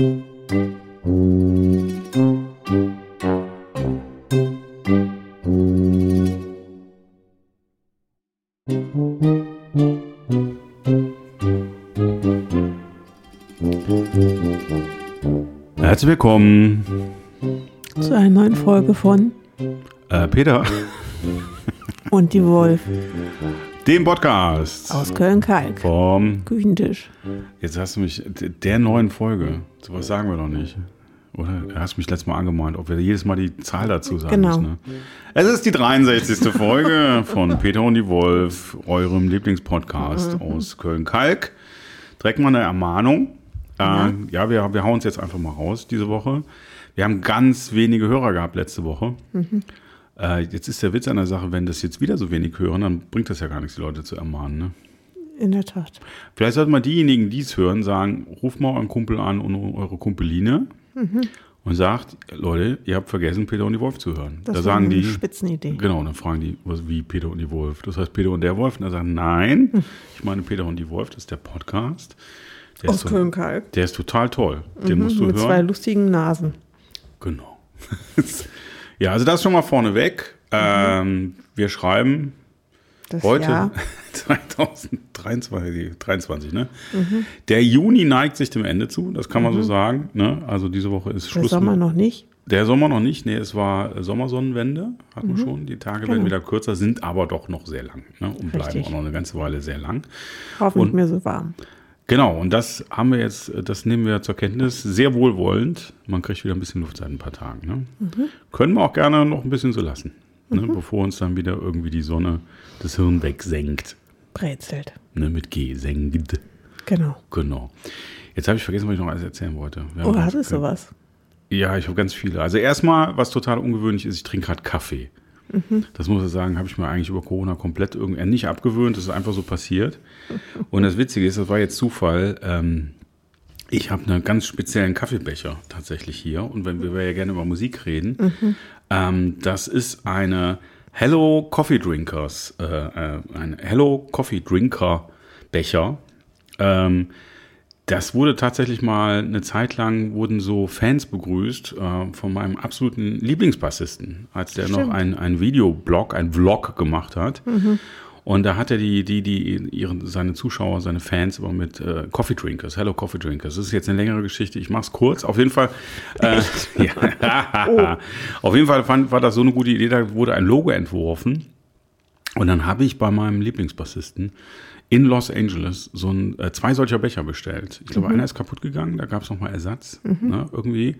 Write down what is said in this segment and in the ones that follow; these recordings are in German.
Herzlich willkommen, zu einer neuen Folge von äh, Peter, Und die Wolf dem Podcast aus Köln-Kalk. vom. Küchentisch. Jetzt hast du mich der neuen Folge. So was sagen wir doch nicht. Oder? Du hast mich letztes Mal angemahnt, ob wir jedes Mal die Zahl dazu sagen Genau. müssen. Ne? Es ist die 63. Folge von Peter und die Wolf, eurem Lieblingspodcast aus Köln-Kalk. Direkt mal eine Ermahnung. Äh, ja, wir, wir hauen es jetzt einfach mal raus diese Woche. Wir haben ganz wenige Hörer gehabt letzte Woche. Äh, jetzt ist der Witz an der Sache, wenn das jetzt wieder so wenig hören, dann bringt das ja gar nichts, die Leute zu ermahnen. Ne? In der Tat. Vielleicht sollten mal diejenigen, die es hören, sagen, ruft mal euren Kumpel an und eure Kumpeline und sagt, Leute, ihr habt vergessen, Peter und die Wolf zu hören. Das da sagen eine die, Spitzenidee. genau, dann fragen die, was, wie Peter und die Wolf. Das heißt Peter und der Wolf. Und dann sagen, nein, ich meine Peter und die Wolf, das ist der Podcast. Der Aus Köln-Kalk. der ist total toll. Den musst du Mit zwei hören. lustigen Nasen. Genau. ja, also das schon mal vorneweg. Ähm, wir schreiben Das Heute, Jahr. 2023, 23, ne? Der Juni neigt sich dem Ende zu, das kann man so sagen. Ne? Also diese Woche ist Der Schluss. Sommer mit- noch nicht. Der Sommer noch nicht, nee, es war Sommersonnenwende, hatten wir schon. Die Tage werden Genau. wieder kürzer, sind aber doch noch sehr lang ne? und bleiben Richtig. auch noch eine ganze Weile sehr lang. Hoffentlich Und- mir so warm. Genau, und das haben wir jetzt, äh, das nehmen wir zur Kenntnis, sehr wohlwollend. Man kriegt wieder ein bisschen Luft seit ein paar Tagen. Ne? Können wir auch gerne noch ein bisschen so lassen, ne? bevor uns dann wieder irgendwie die Sonne das Hirn wegsenkt. Brezelt. Ne, mit G, senkt. Genau. Genau. Jetzt habe ich vergessen, was ich noch alles erzählen wollte. Wir ganz- hattest du was? Ja, ich habe ganz viele. Also erstmal, was total ungewöhnlich ist, ich trinke gerade Kaffee. Das muss ich sagen, habe ich mir eigentlich über Corona komplett irgendwie nicht abgewöhnt. Das ist einfach so passiert. Und das Witzige ist, das war jetzt Zufall. Ähm, ich habe einen ganz speziellen Kaffeebecher tatsächlich hier. Und wenn wir ja gerne über Musik reden, ähm, das ist eine Hello Coffee Drinkers, äh, äh, ein Hello Coffee Drinker Becher. Ähm, das wurde tatsächlich mal eine Zeit lang, wurden so Fans begrüßt äh, von meinem absoluten Lieblingsbassisten, als der noch Stimmt. ein, ein Videoblog, ein Vlog gemacht hat. Und da hat er die, die, die, ihren, seine Zuschauer, seine Fans immer mit äh, Coffee Drinkers, Hello Coffee Drinkers. Das ist jetzt eine längere Geschichte, ich mache es kurz. Auf jeden Fall, äh, ja, auf jeden Fall fand, war das so eine gute Idee, da wurde ein Logo entworfen. Und dann habe ich bei meinem Lieblingsbassisten in Los Angeles so ein, äh, zwei solcher Becher bestellt. Ich glaube, einer ist kaputt gegangen, da gab es nochmal Ersatz, ne, irgendwie.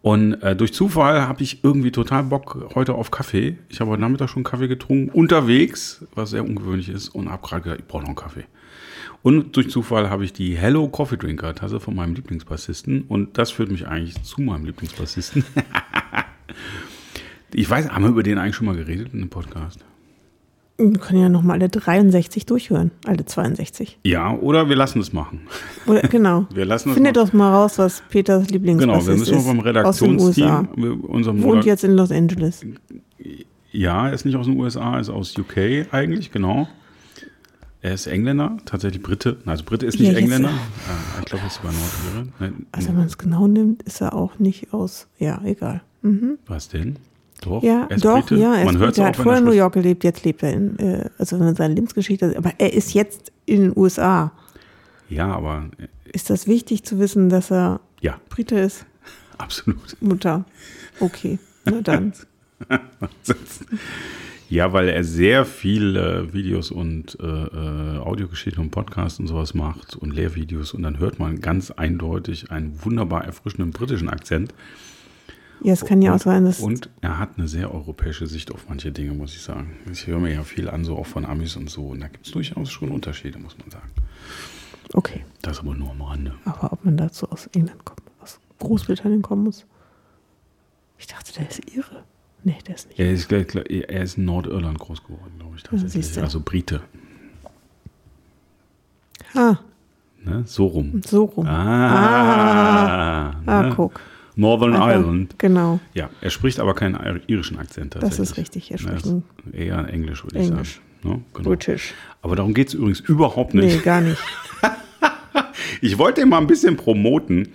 Und äh, durch Zufall habe ich irgendwie total Bock heute auf Kaffee. Ich habe heute Nachmittag schon Kaffee getrunken, unterwegs, was sehr ungewöhnlich ist, und habe gerade gesagt, ich brauche noch einen Kaffee. Und durch Zufall habe ich die Hello Coffee Drinker Tasse von meinem Lieblingsbassisten. Und das führt mich eigentlich zu meinem Lieblingsbassisten. ich weiß, haben wir über den eigentlich schon mal geredet in einem Podcast? Wir können ja noch mal alle 63 durchhören. Alle 62. Ja, oder wir lassen es machen. Oder, genau. Wir lassen es Findet doch mal raus, was Peters Lieblingsbassist Genau, wir müssen ist. mal beim. Redaktionsteam, unserem Wohnt Redak- jetzt in Los Angeles. Ja, er ist nicht aus den USA, er ist aus UK eigentlich, genau. Er ist Engländer, tatsächlich Brite. Also Brite ist nicht Ja, Engländer. Äh, ich glaube, er ist sogar Nordire. Nein, Also wenn man es genau nimmt, ist er auch nicht aus. Ja, egal. was denn? Doch, Ja, er ist doch, Brite. ja, er, Man ist hört er hat vorher in New. York gelebt, jetzt lebt er in, äh, also in seiner Lebensgeschichte, aber er ist jetzt in den USA. Ja, aber äh, Ist das wichtig zu wissen, dass er ja, Brite ist? absolut. Mutter. Okay, na dann. Ja, weil er sehr viele Videos und äh, äh, Audiogeschichten und Podcasts und sowas macht und Lehrvideos und dann hört man ganz eindeutig einen wunderbar erfrischenden britischen Akzent. Ja, es kann ja auch sein, dass. Und er hat eine sehr europäische Sicht auf manche Dinge, muss ich sagen. Ich höre mir ja viel an, so auch von Amis und so. Und da gibt es durchaus schon Unterschiede, muss man sagen. Okay, Das aber nur am Rande. aber ob man dazu aus England kommt, aus Großbritannien kommen muss? Ich dachte, der ist Ihre. Nee, der ist nicht. Er ist, er ist in Nordirland groß geworden, glaube ich, tatsächlich. du. Also Brite. Ah, Ne? So rum. so rum. Ah, Ah, ne? guck. Northern Also, Ireland. Genau, Ja, er spricht aber keinen ir- irischen Akzent das ist richtig. Er spricht eher Englisch, würde Englisch. ich sagen. Ne? Genau. British. Aber darum geht es übrigens überhaupt nicht. Nee, gar nicht. Ich wollte ihn mal ein bisschen promoten.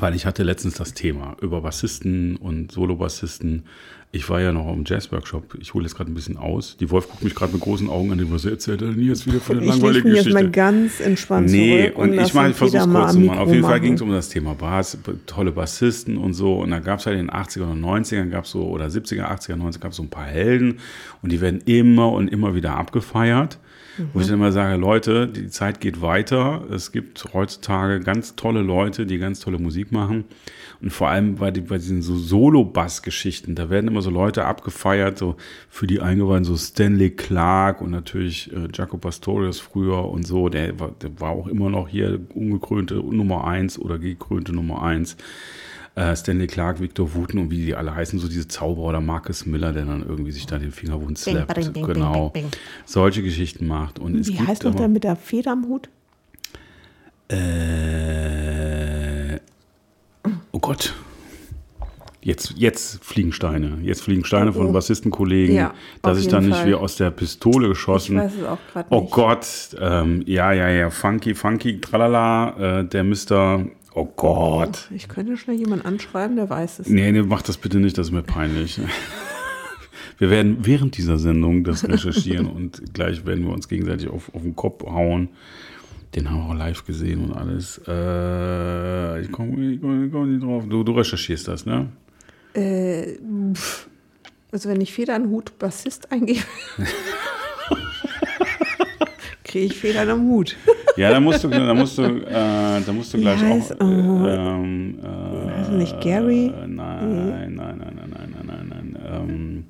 Weil ich hatte letztens das Thema über Bassisten und Solo-Bassisten. Ich war ja noch im Jazz-Workshop. Ich hole jetzt gerade ein bisschen aus. Die Wolf guckt mich gerade mit großen Augen an, was erzählt er jetzt wieder für eine Ich langweilige lege mich jetzt Geschichte? mal ganz entspannt Nee, zurück. und ich mache, den ich versuche es kurz zu machen. Auf jeden Fall ging es um das Thema Bass, tolle Bassisten und so. Und da gab es halt in den 80er und 90ern gab es so, oder 70er, 80er, 90er gab es so ein paar Helden und die werden immer und immer wieder abgefeiert. Wo ich dann immer sage, Leute, die Zeit geht weiter. Es gibt heutzutage ganz tolle Leute, die ganz tolle Musik machen. Und vor allem bei, die, bei diesen so Solo-Bass-Geschichten, da werden immer so Leute abgefeiert, so für die Eingeweihten, so Stanley Clark und natürlich äh, Jaco Pastorius früher und so. Der war, der war auch immer noch hier ungekrönte Nummer eins oder gekrönte Nummer eins. Äh, Stanley Clark, Victor Wooten und wie die alle heißen, so diese Zauberer oder Marcus Miller, der dann irgendwie sich da den Finger wund slappt. bing, bing, genau. bing, bing, bing. Solche Geschichten macht. Und es Wie gibt heißt noch der mit der Feder am Hut? äh, oh Gott. Jetzt, jetzt fliegen Steine. Jetzt fliegen Steine von Oh. Bassistenkollegen, Ja, dass ich dann nicht Fall. wie aus der Pistole Ich geschossen. weiß es auch gerade Oh nicht. Gott, ähm, ja, ja, ja, funky, funky, tralala, äh, der Mr. Oh Gott. Ich könnte schnell jemanden anschreiben, der weiß es. Nee, nee, mach das bitte nicht, das ist mir peinlich. Wir werden während dieser Sendung das recherchieren und gleich werden wir uns gegenseitig auf, auf den Kopf hauen. Den haben wir auch live gesehen und alles. Äh, ich komme komm, komm nicht drauf. Du, du recherchierst das, ne? Äh, also wenn ich Feder am Hut Bassist eingebe, kriege ich Federn am Hut. Ja, da musst du, da musst du, äh, da musst du gleich heißt, auch. Äh, ähm, äh, heißt nicht Gary? Äh, nein, nein, nein, nein, nein, nein, nein, nein. Ähm,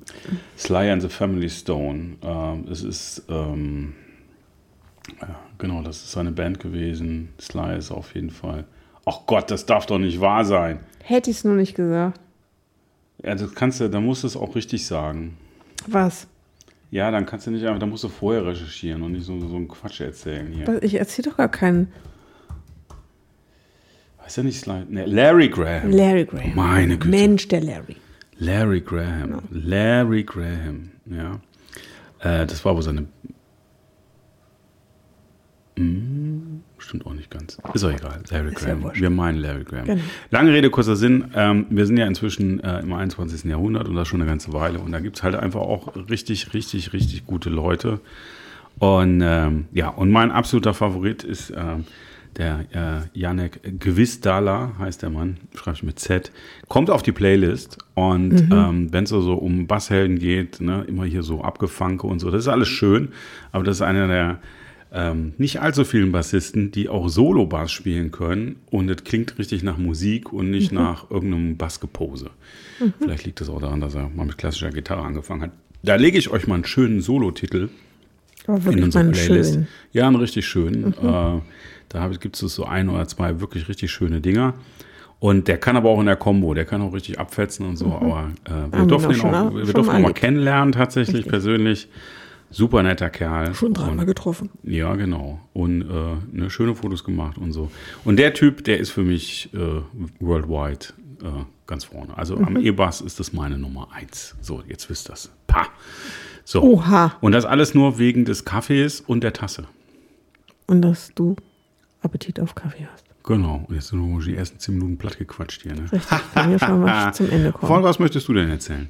Sly and the Family Stone. Ähm, es ist ähm, ja, genau, das ist seine Band gewesen. Sly ist auf jeden Fall. Ach Gott, das darf doch nicht wahr sein. Hätte ich es nur nicht gesagt. Ja, das kannst du, da musst du es auch richtig sagen. Was? Ja, dann kannst du nicht einfach, da musst du vorher recherchieren und nicht so, so einen Quatsch erzählen hier. Ich erzähle doch gar keinen. Heißt ja nicht Sly? Ne, Larry Graham. Larry Graham. Meine Güte. Mensch, der Larry. Larry Graham. Larry Graham, ja. Äh, das war aber seine. Hm, stimmt auch nicht ganz. Ist auch egal. Larry ja Graham. wurscht. wir meinen Larry Graham. Genau. Lange Rede, kurzer Sinn. Ähm, wir sind ja inzwischen äh, im 21. Jahrhundert und das schon eine ganze Weile. Und da gibt es halt einfach auch richtig, richtig, richtig gute Leute. Und ähm, ja, und mein absoluter Favorit ist ähm, der äh, Janek Gwizdala, heißt der Mann, schreibe ich mit Z, kommt auf die Playlist und ähm, wenn es so, so um Basshelden geht, ne, immer hier so Abgefanke und so, das ist alles schön, aber das ist einer der ähm, nicht allzu vielen Bassisten, die auch Solo-Bass spielen können und es klingt richtig nach Musik und nicht nach irgendeinem Bassgepose. Vielleicht liegt das auch daran, dass er mal mit klassischer Gitarre angefangen hat. Da lege ich euch mal einen schönen Solo-Titel Aber in unsere Playlist. schön. Ja, einen richtig schönen. Äh, da gibt es so ein oder zwei wirklich richtig schöne Dinger. Und der kann aber auch in der Combo, der kann auch richtig abfetzen und so. Aber äh, wir Mhm. Durften wir ihn auch, mal- wir durften ihn mal kennenlernen, tatsächlich Richtig. persönlich. Super netter Kerl. Schon dreimal getroffen. ja, genau. Und äh, ne, schöne Fotos gemacht und so. Und der Typ, der ist für mich äh, worldwide äh, ganz vorne. Also am Mhm. E-Bass ist das meine Nummer eins. So, jetzt wisst ihr das. Pa. So. Oha. Und das alles nur wegen des Kaffees und der Tasse. Und dass du Appetit auf Kaffee hast. Genau. Und jetzt sind wir die ersten zehn Minuten platt gequatscht hier. Ne? Richtig. Wir schon mal zum Ende kommen. Von was möchtest du denn erzählen?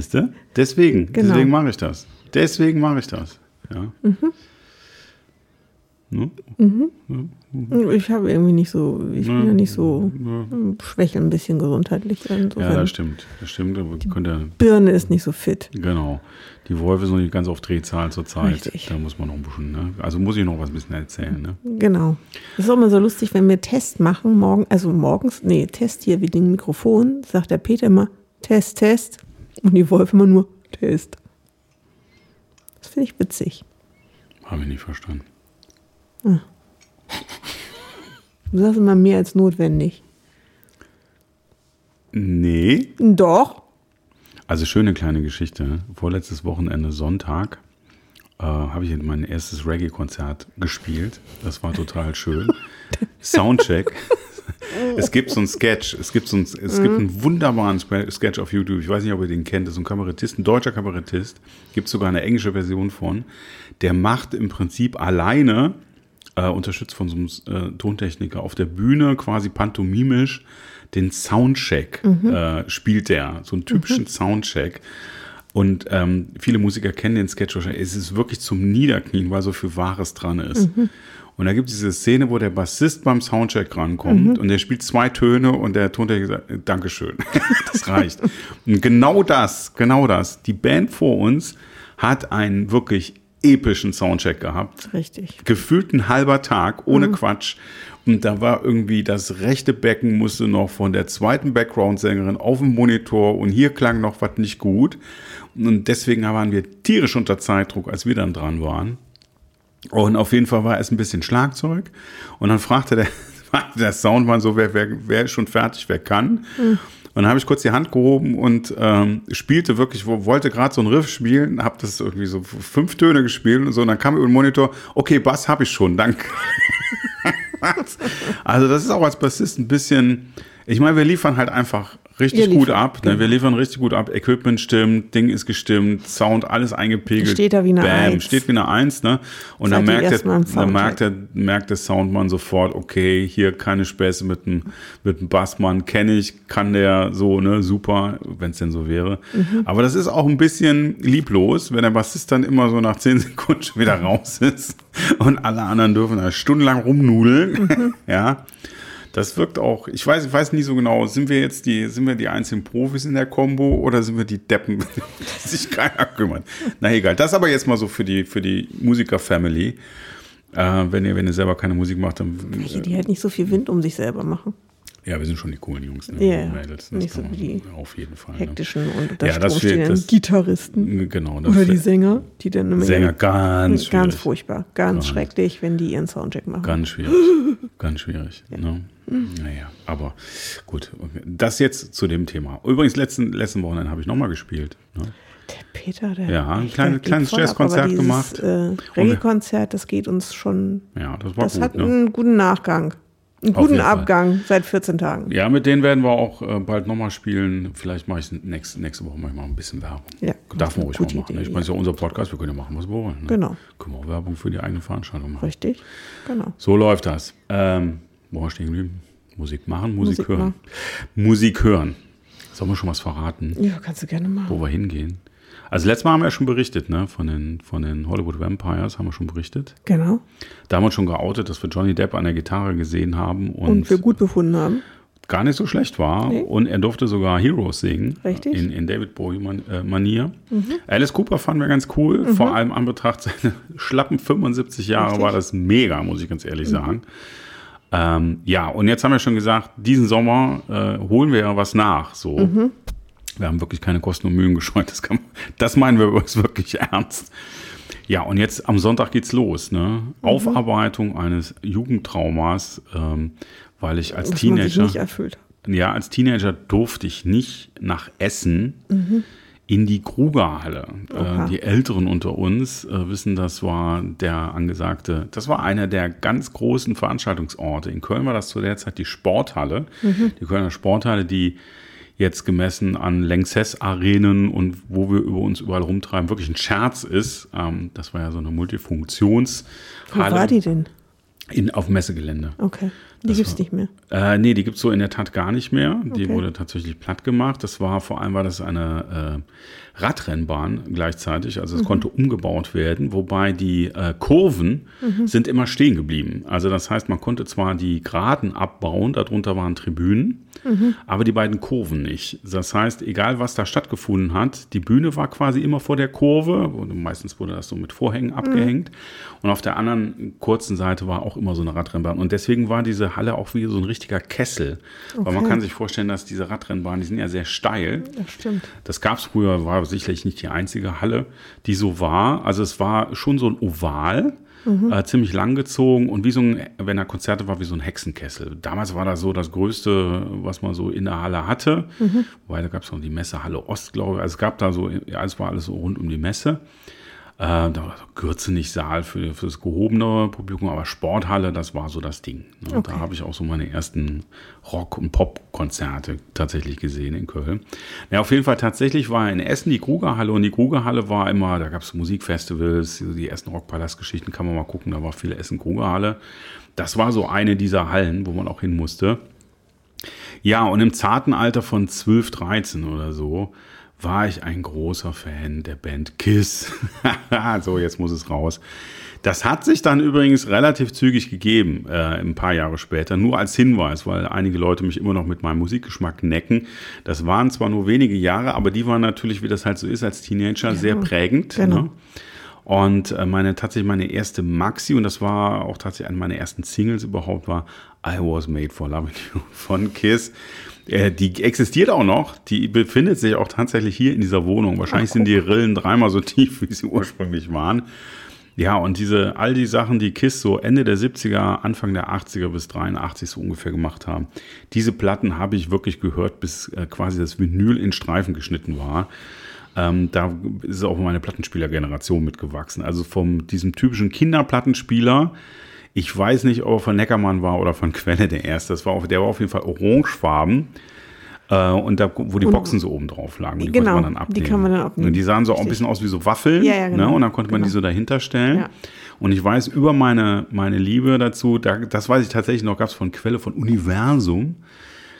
Siehst du? Deswegen. Genau. Deswegen mache ich das. Deswegen mache ich das. Ja. Ne? Ich habe irgendwie nicht so, ich bin ja nicht so, Ja. schwächeln ein bisschen gesundheitlich. Ja, Insofern. das stimmt. Das stimmt. Aber könnte, Birne ist nicht so fit. genau. Die Wolf ist noch nicht ganz auf Drehzahl zurzeit. Richtig. Da muss man noch ein bisschen, ne? Also muss ich noch was ein bisschen erzählen, ne? Genau. Das ist auch immer so lustig, wenn wir Test machen, morgen, also morgens, nee, Test hier wie den Mikrofon, sagt der Peter immer Test, Test. Und die Wolf immer nur Test. Das finde ich witzig. Habe ich nicht verstanden. Du sagst immer mehr als notwendig. Nee. Doch. Also schöne kleine Geschichte. Vorletztes Wochenende Sonntag äh, habe ich mein erstes Reggae-Konzert gespielt. Das war total schön. Soundcheck. Es gibt so einen Sketch, es gibt so einen, es gibt einen wunderbaren Sketch auf YouTube. Ich weiß nicht, ob ihr den kennt. Das ist ein Kabarettist, ein deutscher Kabarettist. Gibt sogar eine englische Version von. Der macht im Prinzip alleine äh, unterstützt von so einem äh, Tontechniker auf der Bühne, quasi pantomimisch, den Soundcheck äh, spielt der, so einen typischen Soundcheck. Und ähm, viele Musiker kennen den Sketch wahrscheinlich. Es ist wirklich zum Niederknien, weil so viel Wahres dran ist. Und da gibt es diese Szene, wo der Bassist beim Soundcheck rankommt und der spielt zwei Töne und der Tontechniker sagt, äh, Dankeschön, das reicht. Und genau das, genau das. Die Band vor uns hat einen wirklich epischen Soundcheck gehabt. Richtig. Gefühlt ein halber Tag, ohne Quatsch. Und da war irgendwie das rechte Becken musste noch von der zweiten Background-Sängerin auf dem Monitor und hier klang noch was nicht gut. Und deswegen waren wir tierisch unter Zeitdruck, als wir dann dran waren. Und auf jeden Fall war es ein bisschen Schlagzeug. Und dann fragte der, der Soundmann so, wer, wer, wer ist schon fertig, wer kann. Und dann habe ich kurz die Hand gehoben und ähm, spielte wirklich, wo, wollte gerade so ein Riff spielen, habe das irgendwie so fünf Töne gespielt und so. Und dann kam über den Monitor, okay, Bass habe ich schon, danke. also das ist auch als Bassist ein bisschen, ich meine, wir liefern halt einfach richtig gut ab. Ne? Wir liefern richtig gut ab. Equipment stimmt, Ding ist gestimmt, Sound alles eingepegelt. Steht da wie eine Bam, Eins. steht wie eine Eins. Ne? Und Seid dann merkt, der, dann merkt, der, merkt der Soundmann sofort, okay, hier keine Späße mit dem, mit dem Bassmann, kenne ich, kann der so, ne, super, wenn es denn so wäre. Mhm. Aber das ist auch ein bisschen lieblos, wenn der Bassist dann immer so nach zehn Sekunden schon wieder raus ist und alle anderen dürfen da stundenlang rumnudeln. Mhm. ja. Das wirkt auch, ich weiß, ich weiß nie so genau, sind wir jetzt die, sind wir die einzigen Profis in der Combo oder sind wir die Deppen, die sich keiner kümmert? Na egal, das aber jetzt mal so für die, für die Musiker-Family. Äh, wenn ihr, wenn ihr selber keine Musik macht, dann, Welche, die halt nicht so viel Wind um sich selber machen. Ja, wir sind schon die coolen Jungs, ne? Ja, ja. Mädels, das Nicht so wie die auf jeden Fall. Hektischen und unter Ja, das wird- das- Gitarristen. Ne? Genau. Das Oder die Sänger, die dann immer Sänger, ganz ganz schwierig. furchtbar, ganz schrecklich, wenn die ihren Soundcheck machen. Ganz schwierig. Ganz schwierig. Ne? Naja, aber gut. Das jetzt zu dem Thema. Übrigens, letzten, letzten Wochenende habe ich nochmal gespielt. Ne? Der Peter, der Ja, ein geht kleines Jazzkonzert dieses, gemacht. Äh, Reggae-Konzert, das geht uns schon. Ja, das war Das gut. hat Ne? einen guten Nachgang. Einen guten jeden Fall. Abgang seit 14 Tagen. Ja, mit denen werden wir auch äh, bald nochmal spielen. Vielleicht mache ich nächste, nächste Woche mal ein bisschen Werbung. Ja, Darf man ruhig mal machen. Idee, ich meine, es ist ja unser Podcast, wir können ja machen, was wir wollen. Ne? Genau. Können wir auch Werbung für die eigene Veranstaltung machen. Richtig? Genau. So läuft das. Ähm, wo war ich stehen geblieben? Musik machen, Musik, Musik hören. machen. Musik hören. Sollen wir schon was verraten, Ja, kannst du gerne machen. wo wir hingehen? Also letztes Mal haben wir ja schon berichtet, ne? Von den, von den Hollywood Vampires haben wir schon berichtet. Genau. Da haben wir uns schon geoutet, dass wir Johnny Depp an der Gitarre gesehen haben und, Und wir gut befunden haben. gar nicht so schlecht war. Nee. Und er durfte sogar Heroes singen. Richtig. In, in David Bowie-Manier. Alice Cooper fanden wir ganz cool. Vor allem an Betracht seiner schlappen 75 Jahre Richtig. war das mega, muss ich ganz ehrlich sagen. Ähm, ja, und jetzt haben wir schon gesagt, diesen Sommer äh, holen wir ja was nach. So. Wir haben wirklich keine Kosten und Mühen gescheut. Das, kann, das meinen wir übrigens wirklich ernst. Ja, und jetzt am Sonntag geht's los. Ne? Aufarbeitung eines Jugendtraumas, ähm, weil ich als Was man sich Teenager nicht erfüllt. ja, als Teenager durfte ich nicht nach Essen in die Krugerhalle. Äh, die Älteren unter uns äh, wissen, das war der angesagte, das war einer der ganz großen Veranstaltungsorte. In Köln war das zu der Zeit die Sporthalle. Die Kölner Sporthalle, die jetzt gemessen an Lanxess-Arenen und wo wir über uns überall rumtreiben, wirklich ein Scherz ist. Ähm, das war ja so eine Wo Multifunktionshalle war die denn? in, auf Messegelände. Okay. Die gibt's war- nicht mehr. Äh, nee, die gibt's so in der Tat gar nicht mehr. Die Okay. wurde tatsächlich platt gemacht. Das war vor allem war das eine äh, Radrennbahn gleichzeitig. Also es konnte umgebaut werden, wobei die äh, Kurven sind immer stehen geblieben. Also das heißt, man konnte zwar die Geraden abbauen, darunter waren Tribünen, aber die beiden Kurven nicht. Das heißt, egal was da stattgefunden hat, die Bühne war quasi immer vor der Kurve. Und meistens wurde das so mit Vorhängen abgehängt. Und auf der anderen kurzen Seite war auch immer so eine Radrennbahn. Und deswegen war diese Halle auch wie so ein richtiger Kessel. Weil man Okay. kann sich vorstellen, dass diese Radrennbahnen, die sind ja sehr steil. Das stimmt. Das gab es früher, war sicherlich nicht die einzige Halle, die so war. Also es war schon so ein Oval, äh, ziemlich langgezogen und wie so ein, wenn er Konzerte war, wie so ein Hexenkessel. Damals war das so das Größte, was man so in der Halle hatte. Wobei da gab es noch die Messehalle Ost, glaube ich. Also es gab da so, ja, es war alles so rund um die Messe. Äh, da war so Gürzenich-Saal für, für das gehobene Publikum, aber Sporthalle, das war so das Ding. Ne? Okay. Da habe ich auch so meine ersten Rock- und Pop-Konzerte tatsächlich gesehen in Köln. Ja, auf jeden Fall tatsächlich war in Essen die Krugerhalle und die Krugerhalle war immer, da gab es Musikfestivals, die ersten Rockpalast-Geschichten kann man mal gucken, da war viel Essen-Krugerhalle. Das war so eine dieser Hallen, wo man auch hin musste. Ja, und im zarten Alter von 12, 13 oder so war ich ein großer Fan der Band Kiss. so, jetzt muss es raus. Das hat sich dann übrigens relativ zügig gegeben, äh, ein paar Jahre später, nur als Hinweis, weil einige Leute mich immer noch mit meinem Musikgeschmack necken. Das waren zwar nur wenige Jahre, aber die waren natürlich, wie das halt so ist, als Teenager sehr prägend. genau. Ne? Und äh, meine tatsächlich meine erste Maxi, und das war auch tatsächlich eine meiner ersten Singles überhaupt, war I Was Made for Loving You von Kiss. Äh, die existiert auch noch, die befindet sich auch tatsächlich hier in dieser Wohnung. Wahrscheinlich sind die Rillen dreimal so tief, wie sie ursprünglich waren. Ja, und diese, all die Sachen, die Kiss so Ende der 70er, Anfang der 80er bis 83 so ungefähr gemacht haben, diese Platten habe ich wirklich gehört, bis äh, quasi das Vinyl in Streifen geschnitten war. Ähm, da ist auch meine Plattenspielergeneration mitgewachsen. Also von diesem typischen Kinderplattenspieler. Ich weiß nicht, ob er von Neckermann war oder von Quelle der erste. Das war auf, der war auf jeden Fall orangefarben. Äh, und da, wo die Und- Boxen so oben drauf lagen. Die Genau, konnte man dann die abnehmen. kann man dann abnehmen. Und die sahen so auch ein Richtig. bisschen aus wie so Waffeln. Ja, ja, genau. Ne? Und dann konnte man die Genau. so dahinter stellen. Ja. Und ich weiß über meine, meine Liebe dazu, da, das weiß ich tatsächlich noch, gab es von Quelle von Universum,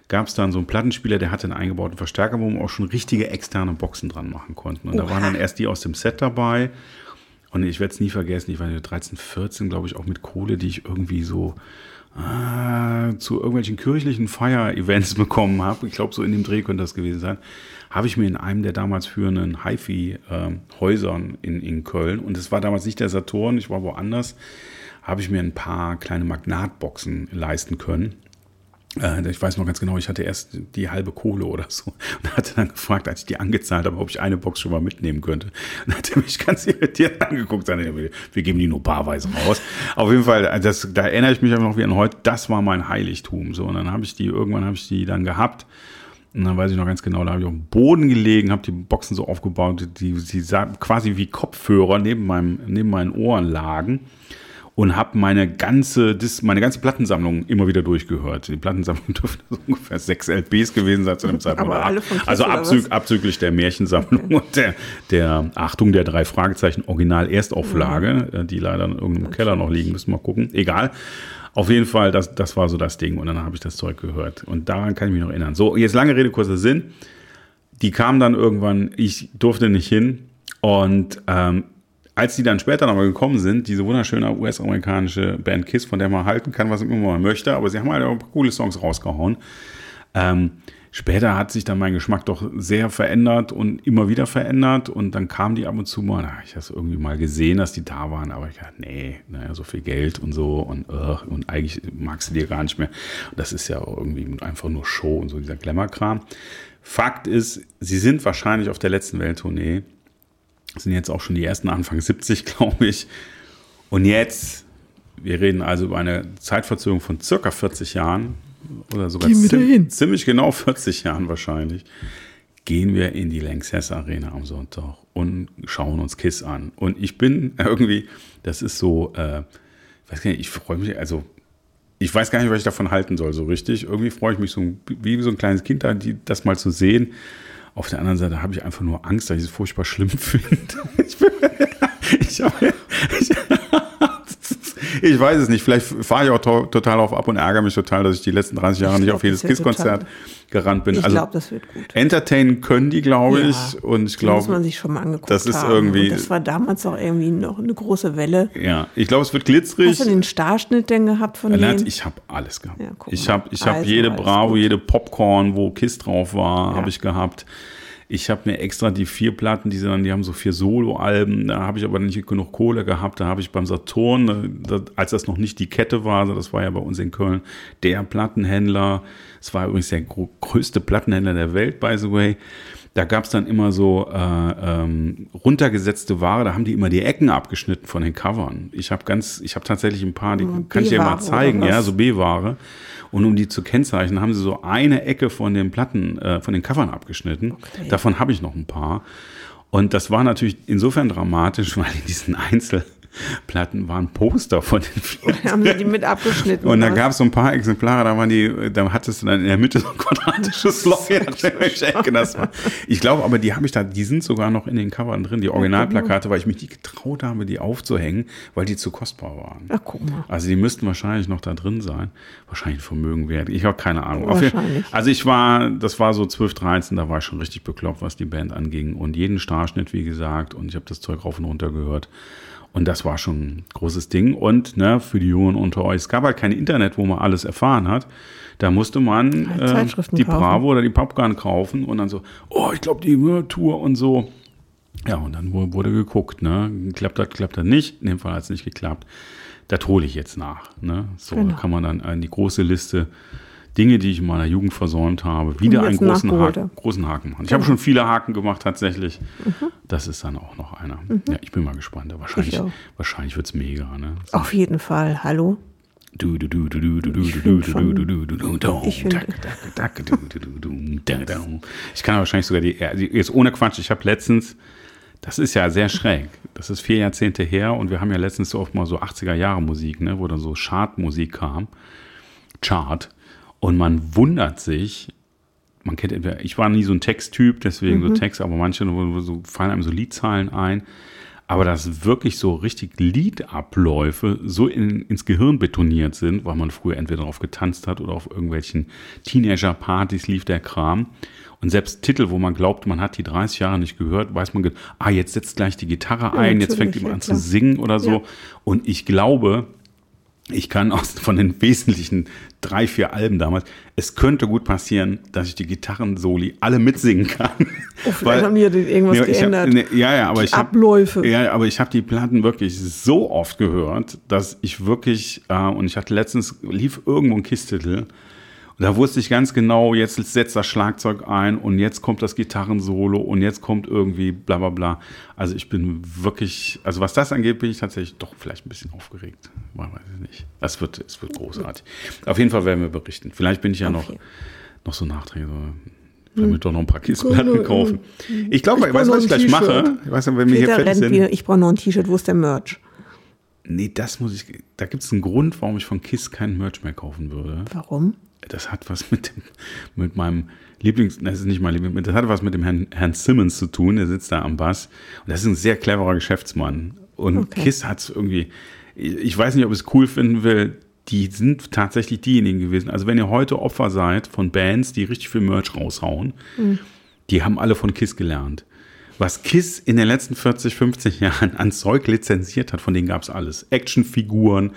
gab es dann so einen Plattenspieler, der hatte einen eingebauten Verstärker, wo man auch schon richtige externe Boxen dran machen konnten. Und da Oha. waren dann erst die aus dem Set dabei. Und ich werde es nie vergessen, ich war 13, 14, glaube ich, auch mit Kohle, die ich irgendwie so äh, zu irgendwelchen kirchlichen Feier-Events bekommen habe. Ich glaube, so in dem Dreh könnte das gewesen sein. Habe ich mir in einem der damals führenden HiFi-Häusern in, in Köln, und es war damals nicht der Saturn, ich war woanders, habe ich mir ein paar kleine Magnatboxen leisten können. Äh, Ich weiß noch ganz genau, ich hatte erst die halbe Kohle oder so und hatte dann gefragt, als ich die angezahlt habe, ob ich eine Box schon mal mitnehmen könnte. Und hat er mich ganz irritiert angeguckt, sagte, wir, geben die nur paarweise raus. Auf jeden Fall, äh, das, da erinnere ich mich aber noch wie an heute, das war mein Heiligtum. So, und dann habe ich die, irgendwann habe ich die dann gehabt. Und dann weiß ich noch ganz genau, da habe ich auf dem Boden gelegen, habe die Boxen so aufgebaut, die, die quasi wie Kopfhörer neben, meinem, neben meinen Ohren lagen und habe meine ganze, meine ganze Plattensammlung immer wieder durchgehört. Die Plattensammlung dürfte so ungefähr sechs LPs gewesen sein zu dem Zeitpunkt. Also oder abzüg, was? abzüglich der Märchensammlung und der, der Achtung der drei Fragezeichen Original Erstauflage, äh, die leider in irgendeinem Keller noch liegen, müssen wir mal gucken. Egal. Auf jeden Fall, das, das war so das Ding. Und dann habe ich das Zeug gehört. Und daran kann ich mich noch erinnern. So, jetzt lange Rede, kurzer Sinn. Die kam dann irgendwann, ich durfte nicht hin. Und ähm, als die dann später nochmal gekommen sind, diese wunderschöne US-amerikanische Band Kiss, von der man halten kann, was man immer man möchte, aber sie haben halt auch coole Songs rausgehauen. Ähm, später hat sich dann mein Geschmack doch sehr verändert und immer wieder verändert und dann kamen die ab und zu mal, habe ich das irgendwie mal gesehen, dass die da waren, aber ich dachte, nee, naja, so viel Geld und so und, äh, und eigentlich magst du dir gar nicht mehr. Das ist ja irgendwie einfach nur Show und so dieser Glamour-Kram. Fakt ist, sie sind wahrscheinlich auf der letzten Welttournee, sind jetzt auch schon die ersten Anfang 70, glaube ich. Und jetzt, wir reden also über eine Zeitverzögerung von circa 40 Jahren oder sogar ziem- ziemlich genau 40 Jahren wahrscheinlich, gehen wir in die Lanxess Arena am Sonntag und schauen uns Kiss an. Und ich bin irgendwie, das ist so, äh, ich weiß gar nicht, ich freue mich, also ich weiß gar nicht, was ich davon halten soll, so richtig. Irgendwie freue ich mich so wie so ein kleines Kind, da, die, das mal zu sehen. Auf der anderen Seite habe ich einfach nur Angst, dass ich es furchtbar schlimm finde. Ich, ich, hab- ich, ich weiß es nicht. Vielleicht fahre ich auch to total auf ab und ärgere mich total, dass ich die letzten 30 Jahre Ich nicht glaub, auf jedes KISS-Konzert gerannt bin. Ich also glaube, das wird gut. entertainen können die, glaube Ja, ich. Und ich Die muss man glaube, sich schon mal angeguckt das ist haben. irgendwie- Und das war damals auch irgendwie noch eine große Welle. ja, ich glaube, es wird glitzerig. Hast du den Starschnitt denn gehabt von Nein, denen? ich habe alles gehabt. Ja, ich habe ich hab Also, jede alles Bravo, gut. jede Popcorn, wo Kiss drauf war, Ja. habe ich gehabt. Ich habe mir extra die vier Platten, die, sie dann, die haben so vier Solo-Alben, da habe ich aber nicht genug Kohle gehabt. Da habe ich beim Saturn, äh, da, als das noch nicht die Kette war, also das war ja bei uns in Köln, der Plattenhändler. Es war übrigens der größte Plattenhändler der Welt, by the way. Da gab es dann immer so äh, ähm, runtergesetzte Ware, da haben die immer die Ecken abgeschnitten von den Covern. Ich habe ganz, ich habe tatsächlich ein paar, die kann ich dir mal zeigen, ja, so B-Ware. Und um die zu kennzeichnen, haben sie so eine Ecke von den Platten, äh, von den Covern abgeschnitten. Okay. Davon habe ich noch ein paar. Und das war natürlich insofern dramatisch, weil in diesen Einzelplatten waren Poster von den vier. Haben sie die mit abgeschnitten? Und da gab es so ein paar Exemplare, da waren die, da hattest du dann in der Mitte so ein quadratisches Loch. Ich glaube aber, die habe ich da, die sind sogar noch in den Covern drin, die Originalplakate, weil ich mich nicht getraut habe, die aufzuhängen, weil die zu kostbar waren. Ach, guck mal. Also die müssten wahrscheinlich noch da drin sein. Wahrscheinlich ein Vermögen wert. Ich habe keine Ahnung. Wahrscheinlich. Also ich war, das war so 12, 13, da war ich schon richtig bekloppt, was die Band anging. Und jeden Starschnitt, wie gesagt, und ich habe das Zeug rauf und runter gehört. Und das war schon ein großes Ding. Und ne, für die Jungen unter euch, es gab halt kein Internet, wo man alles erfahren hat. Da musste man äh, die kaufen. Bravo oder die Popgun kaufen und dann so, oh, ich glaube, die Tour und so. Ja, und dann wu- wurde geguckt, ne? Klappt das, klappt das nicht. In dem Fall hat es nicht geklappt. Das hole ich jetzt nach. Ne? So Genau. kann man dann in die große Liste Dinge, die ich in meiner Jugend versäumt habe, wieder einen großen Haken, großen Haken machen. Ich habe schon viele Haken gemacht tatsächlich. Das ist dann auch noch einer. Ja, ich bin mal gespannt. Wahrscheinlich, wahrscheinlich wird es mega. Ne? Auf jeden Fall. Hallo? Ich kann wahrscheinlich sogar die, also jetzt ohne Quatsch, ich habe letztens, das ist ja sehr schräg, das ist vier Jahrzehnte her und wir haben ja letztens so oft mal so 80er Jahre Musik, ne, wo dann so Chartmusik kam, Chart, und man wundert sich, man kennt entweder, ich war nie so ein Texttyp, deswegen so Text, aber manche so, fallen einem so Liedzahlen ein. Aber dass wirklich so richtig Liedabläufe so in, ins Gehirn betoniert sind, weil man früher entweder darauf getanzt hat oder auf irgendwelchen Teenager-Partys lief der Kram. Und selbst Titel, wo man glaubt, man hat die 30 Jahre nicht gehört, weiß man, ah, jetzt setzt gleich die Gitarre ein, jetzt fängt jemand ja, an zu singen oder so. Ja. Und ich glaube, ich kann aus von den wesentlichen drei, vier Alben damals, es könnte gut passieren, dass ich die Gitarrensoli alle mitsingen kann. Oh, vielleicht haben die ja irgendwas Ja, ich hab- geändert. ne, ja, ja, aber Die ich hab, Abläufe. Ja, aber ich habe die Platten wirklich so oft gehört, dass ich wirklich, äh, und ich hatte letztens, lief irgendwo ein Kiss-Titel, da wusste ich ganz genau, jetzt setzt das Schlagzeug ein und jetzt kommt das Gitarrensolo und jetzt kommt irgendwie bla bla bla. Also ich bin wirklich, also was das angeht, bin ich tatsächlich doch vielleicht ein bisschen aufgeregt. Man weiß es nicht. Das wird, es wird großartig. Auf jeden Fall werden wir berichten. Vielleicht bin ich ja Auf noch, noch so nachträglich. So, damit doch noch ein paar Kiss-Platten kaufen. Ich glaube, Ich brauch was ich gleich mache? Ich weiß wenn wir hier fertig sind. wieder, ich brauche noch ein T-Shirt, wo ist der Merch? Nee, das muss ich. Da gibt es einen Grund, warum ich von Kiss keinen Merch mehr kaufen würde. Warum? Das hat was mit dem, mit meinem Lieblings, das ist nicht mein Lieblings, das hat was mit dem Herrn, Herrn Simmons zu tun, der sitzt da am Bass. Und das ist ein sehr cleverer Geschäftsmann. Und Okay. Kiss hat es irgendwie, ich weiß nicht, ob ich es cool finden will, die sind tatsächlich diejenigen gewesen. Also wenn ihr heute Opfer seid von Bands, die richtig viel Merch raushauen, die haben alle von Kiss gelernt. Was Kiss in den letzten 40, 50 Jahren an Zeug lizenziert hat, von denen gab es alles. Actionfiguren,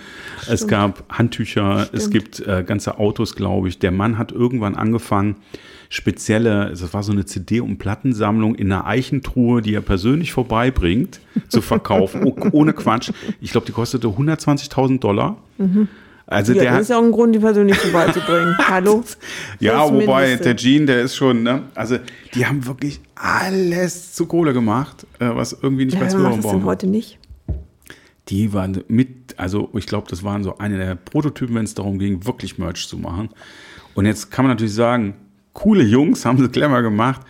es gab Handtücher, es gibt äh, ganze Autos, glaube ich. Der Mann hat irgendwann angefangen, spezielle, das war so eine CD- und Plattensammlung in einer Eichentruhe, die er persönlich vorbeibringt, zu verkaufen, oh, ohne Quatsch. Ich glaube, die kostete 120.000 Dollar. Also Ja, der das ist ja auch ein Grund, die persönlich vorbeizubringen. Hallo? ja, wobei Mindeste. der Gene, der ist schon, ne? Also, die haben wirklich alles zu Kohle gemacht, äh, was irgendwie nicht Ja, zu hören das denn war. heute nicht? Die waren mit, also ich glaube, das waren so eine der Prototypen, wenn es darum ging, wirklich Merch zu machen. Und jetzt kann man natürlich sagen, coole Jungs haben sie clever gemacht.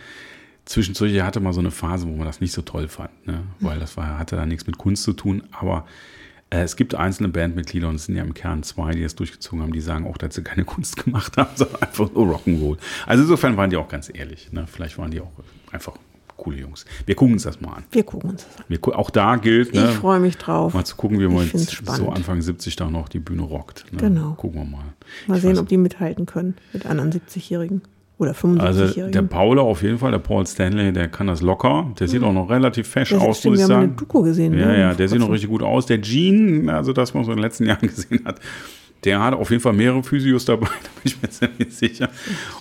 Zwischendurch hatte man so eine Phase, wo man das nicht so toll fand, ne? weil das war, hatte da nichts mit Kunst zu tun. Aber äh, es gibt einzelne Bandmitglieder, und es sind ja im Kern zwei, die das durchgezogen haben, die sagen auch, dass sie keine Kunst gemacht haben, sondern einfach nur Rock'n'Roll. Also insofern waren die auch ganz ehrlich. Ne? Vielleicht waren die auch einfach coole Jungs. Wir gucken uns das mal an. Wir gucken uns das an. Wir, auch da gilt, ne? Ich freue mich drauf. Mal zu gucken, wie man jetzt spannend. so Anfang 70 da noch die Bühne rockt. Ne? Genau. Gucken wir mal. Mal Ich sehen, weiß- ob die mithalten können mit anderen 70-Jährigen oder Also 75-Jährigen. der Paula auf jeden Fall, der Paul Stanley, der kann das locker. Der sieht auch noch relativ fesch aus, muss ich wir haben sagen. eine Doku gesehen, Ja, ne, ja, der sieht noch richtig gut aus. Der Gene, also das, was man so in den letzten Jahren gesehen hat, der hat auf jeden Fall mehrere Physios dabei, da bin ich mir ziemlich sicher.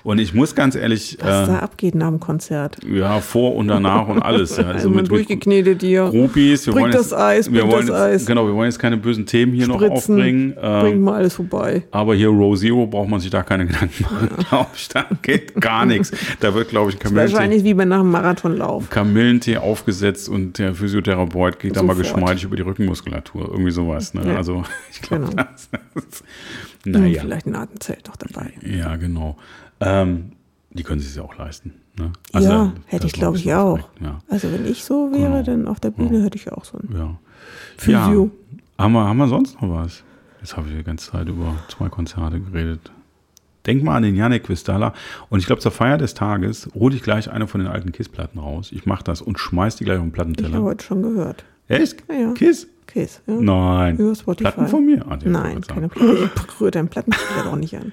Und ich muss ganz ehrlich, Was äh, da abgeht nach dem Konzert. ja, vor und danach und alles. Ja. Also mit, durchgeknetet hier. Groupies. Wir Bringt wollen das jetzt, Eis, wir bringt wollen das jetzt, Eis. Genau, wir wollen jetzt keine bösen Themen hier noch Spritzen, aufbringen. Äh, Bringt mal alles vorbei. Aber hier Row Zero braucht man sich da keine Gedanken machen, glaube ich. Da geht gar nichts. Da wird, glaube ich, Kamillentee, Wahrscheinlich wie bei nach einem Marathonlauf. Kamillentee aufgesetzt und der Physiotherapeut geht da mal geschmeidig über die Rückenmuskulatur. Irgendwie sowas. Ne? Ja. Also, ich glaube, Genau. das ist, Hm, naja. Vielleicht ein Atemzelt noch dabei. Ja, genau. Ähm, die können sich ja auch leisten. Ne? ja, das hätte ich glaube ich auch. Ja. Also wenn ich so wäre, Genau. dann auf der Bühne hätte ich auch so ein ja. Physio. Ja. Haben, wir, haben wir sonst noch was? Jetzt habe ich die ganze Zeit über zwei Konzerte geredet. Denk mal an den Janek Quistala. Und ich glaube, zur Feier des Tages hole ich gleich eine von den alten Kiss-Platten raus. Ich mache das und schmeiß die gleich auf den Ich habe Plattenteller. heute schon gehört. Echt? Ja, ja. Kiss? Käse. Ja. Nein. Über Spotify. Platten von mir? Ah, Nein, keine. Platten. Ich rühre deinen Plattenspieler doch nicht an.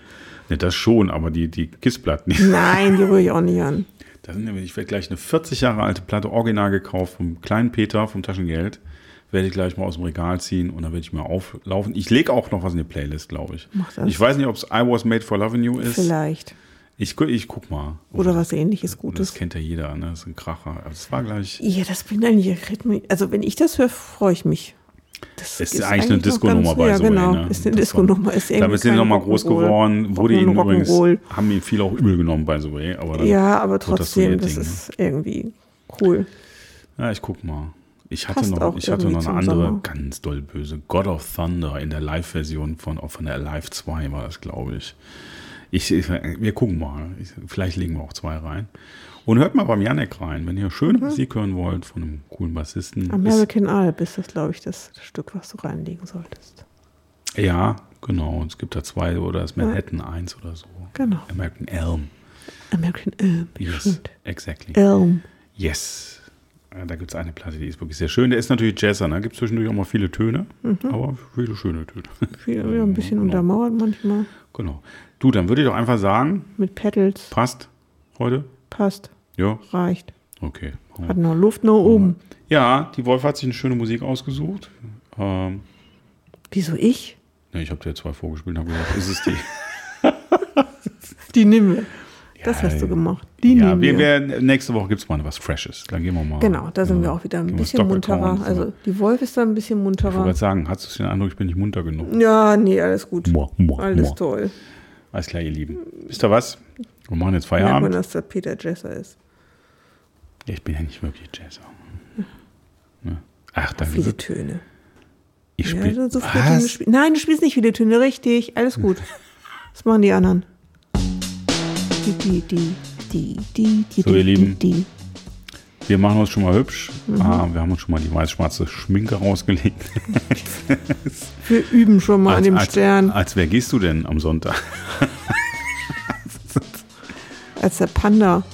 Ne, das schon, aber die, die Kiss-Platten. Nein, die rühre ich auch nicht an. Da sind nämlich, ich werde gleich eine 40 Jahre alte Platte original gekauft vom kleinen Peter vom Taschengeld. Werde ich gleich mal aus dem Regal ziehen und dann werde ich mal auflaufen. Ich lege auch noch was in die Playlist, glaube ich. Mach das. Ich weiß nicht, ob es I Was Made for Loving You ist. Vielleicht. Ich, ich guck mal. Oder was ähnliches Das Gutes. kennt ja jeder, ne? Das ist ein Kracher. Aber Das war gleich. Ja, das bringt eigentlich, also wenn ich das höre, freue ich mich. Das Es ist eigentlich eine Disco-Nummer bei Ja, so ey, genau, ne? ist eine Disco-Nummer. Ist Damit sind sie nochmal groß geworden. Wurde ihnen übrigens, haben ihn viele auch übel genommen, by the way. Aber Ja, aber wird das so trotzdem, ihr das, Ding, ne? ist irgendwie cool. Ja, ich guck mal. Ich hatte Passt noch, ich hatte noch eine andere Sommer. ganz doll böse. God of Thunder in der Live-Version von, von der Live 2 war das, glaube ich. Ich. ich- Wir gucken mal. Ich, vielleicht legen wir auch zwei rein. Und hört mal beim Janek rein, wenn ihr schöne Mhm. Musik hören wollt von einem coolen Bassisten. Ist, American Alp ist das, glaube ich, das Stück, was du reinlegen solltest. ja, genau. Es gibt da zwei oder das Manhattan 1 oder so. Genau. American Elm. American Alp. Yes, exactly. Elm. Yes. Ja, Da gibt es eine Platte, die ist wirklich sehr schön. Der ist natürlich Jazzer, ne? Gibt zwischendurch auch mal viele Töne, Mhm. aber viele schöne Töne. Viel, ja, ein bisschen Genau. untermauert manchmal. Genau. Du, dann würde ich doch einfach sagen, Mit Pedals. passt heute? Passt. Ja, Reicht. okay. Hat noch Luft nach oben. Ja, die Wolf hat sich eine schöne Musik ausgesucht. Ähm, Wieso ich? ne, ich habe dir zwei vorgespielt und habe gesagt, ist es die? Die nehmen wir. Das Ja, hast du ja. gemacht. Die ja, wir werden, nächste Woche gibt es mal was Freshes. Dann gehen wir mal. Genau, da sind ja, wir auch wieder ein bisschen munterer. Also die Wolf ist da ein bisschen ich wollte munterer. sagen, hast du den Eindruck, ich bin nicht munter genug? Ja, nee, alles gut. Mua, mua, Alles mua. toll. Alles klar, ihr Lieben. Wisst ihr was? Wir machen jetzt Feierabend. dass der Peter Jesser ist. Ja, ich bin ja nicht wirklich Jazzer. Ne? Ach, danke. Viele Töne. Ich Ja, spiele. so Töne spiel- Nein, du spielst nicht viele Töne, richtig. Alles gut. Was machen die anderen? Die, die, die, So, ihr Lieben. Wir machen uns schon mal hübsch. Mhm. Ah, wir haben uns schon mal die weiß-schwarze Schminke rausgelegt. Wir üben schon mal an dem als, Stern. als wer gehst du denn am Sonntag? Als der Panda.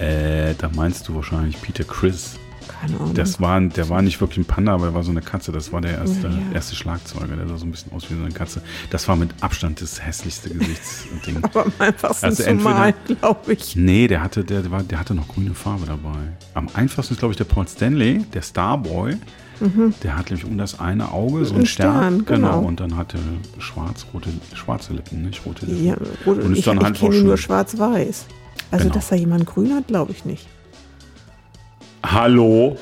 Äh, da meinst du wahrscheinlich Peter Chris. Keine Ahnung. Das war, der war nicht wirklich ein Panda, aber er war so eine Katze. Das war der erste, Ja. erste Schlagzeuger. Der sah so ein bisschen aus wie so eine Katze. Das war mit Abstand das hässlichste Gesichtsding. aber am einfachsten Also zu entweder- malen, glaube ich. Nee, der hatte, der, war, der hatte noch grüne Farbe dabei. Am einfachsten ist, glaube ich, der Paul Stanley, der Starboy. Der hat nämlich um das eine Auge so Ein einen Stern. Stern, genau. Und dann hatte schwarz-rote, schwarze Lippen, nicht rote Lippen. Ja, oder Und ist ich, dann ich halt kenne nur schwarz-weiß. Also, Genau. dass da jemand grün hat, glaube ich nicht. Hallo?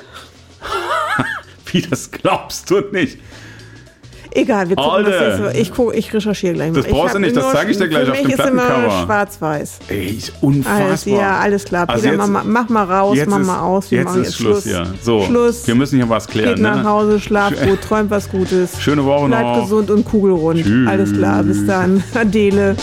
Wie, das glaubst du nicht? Egal, wir gucken Alter. das Mal. Ich, guck, ich recherchiere gleich mal. Das brauchst Ich du nicht, das zeige ich dir gleich für auf mich dem ist immer Plattencover. schwarz-weiß. Ey, ist unfassbar. Alles, ja, alles klar. Peter, Also jetzt- mach, mal, mach mal raus, jetzt mach mal aus. Wir jetzt machen ist jetzt Schluss, Schluss. ja. So, Schluss. wir müssen hier was klären. Geht nach Ne? Hause, schlaf gut, träumt was Gutes. Schöne Woche Bleibt noch. gesund und kugelrund. Tschüss. Alles klar, bis dann. Adele.